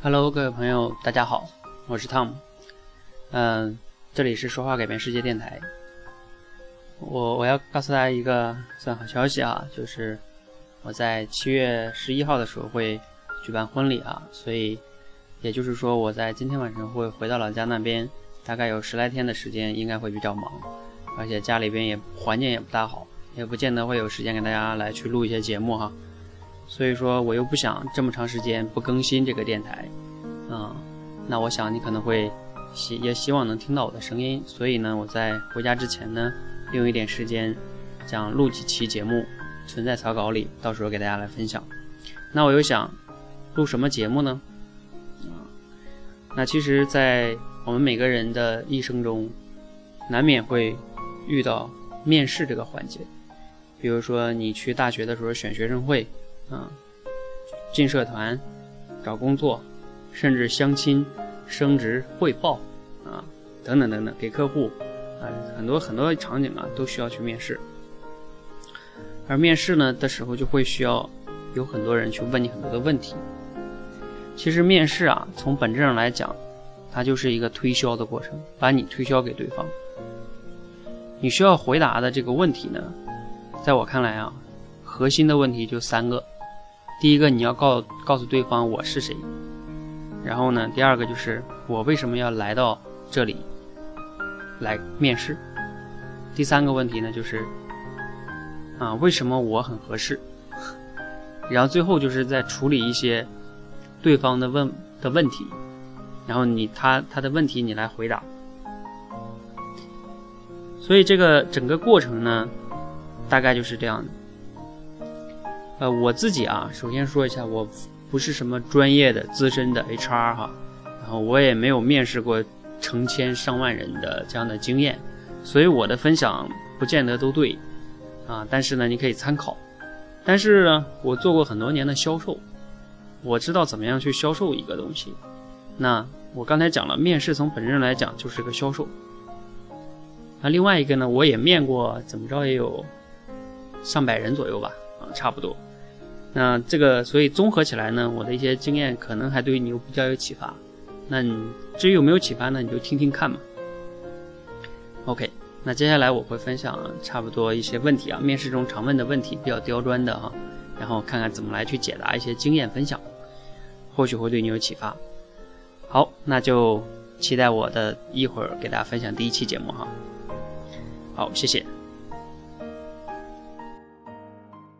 Hello，各位朋友，大家好，我是 Tom。嗯，这里是说话改变世界电台。我我要告诉大家一个算好消息啊，就是我在七月十一号的时候会举办婚礼啊，所以也就是说我在今天晚上会回到老家那边，大概有十来天的时间，应该会比较忙，而且家里边也环境也不大好，也不见得会有时间给大家来去录一些节目哈。所以说，我又不想这么长时间不更新这个电台，啊，那我想你可能会希也希望能听到我的声音，所以呢，我在回家之前呢，用一点时间，想录几期节目，存在草稿里，到时候给大家来分享。那我又想录什么节目呢？啊，那其实，在我们每个人的一生中，难免会遇到面试这个环节，比如说你去大学的时候选学生会。啊，进社团、找工作，甚至相亲、升职汇报，啊，等等等等，给客户，啊，很多很多场景啊，都需要去面试。而面试呢的时候，就会需要有很多人去问你很多的问题。其实面试啊，从本质上来讲，它就是一个推销的过程，把你推销给对方。你需要回答的这个问题呢，在我看来啊，核心的问题就三个。第一个，你要告告诉对方我是谁，然后呢，第二个就是我为什么要来到这里来面试，第三个问题呢，就是啊，为什么我很合适，然后最后就是在处理一些对方的问的问题，然后你他他的问题你来回答，所以这个整个过程呢，大概就是这样的。呃，我自己啊，首先说一下，我不是什么专业的资深的 HR 哈，然后我也没有面试过成千上万人的这样的经验，所以我的分享不见得都对，啊，但是呢，你可以参考。但是呢，我做过很多年的销售，我知道怎么样去销售一个东西。那我刚才讲了，面试从本质上来讲就是个销售。那另外一个呢，我也面过，怎么着也有上百人左右吧，啊，差不多。那这个，所以综合起来呢，我的一些经验可能还对你有比较有启发。那你至于有没有启发呢？你就听听看嘛。OK，那接下来我会分享差不多一些问题啊，面试中常问的问题，比较刁钻的哈，然后看看怎么来去解答一些经验分享，或许会对你有启发。好，那就期待我的一会儿给大家分享第一期节目哈。好，谢谢。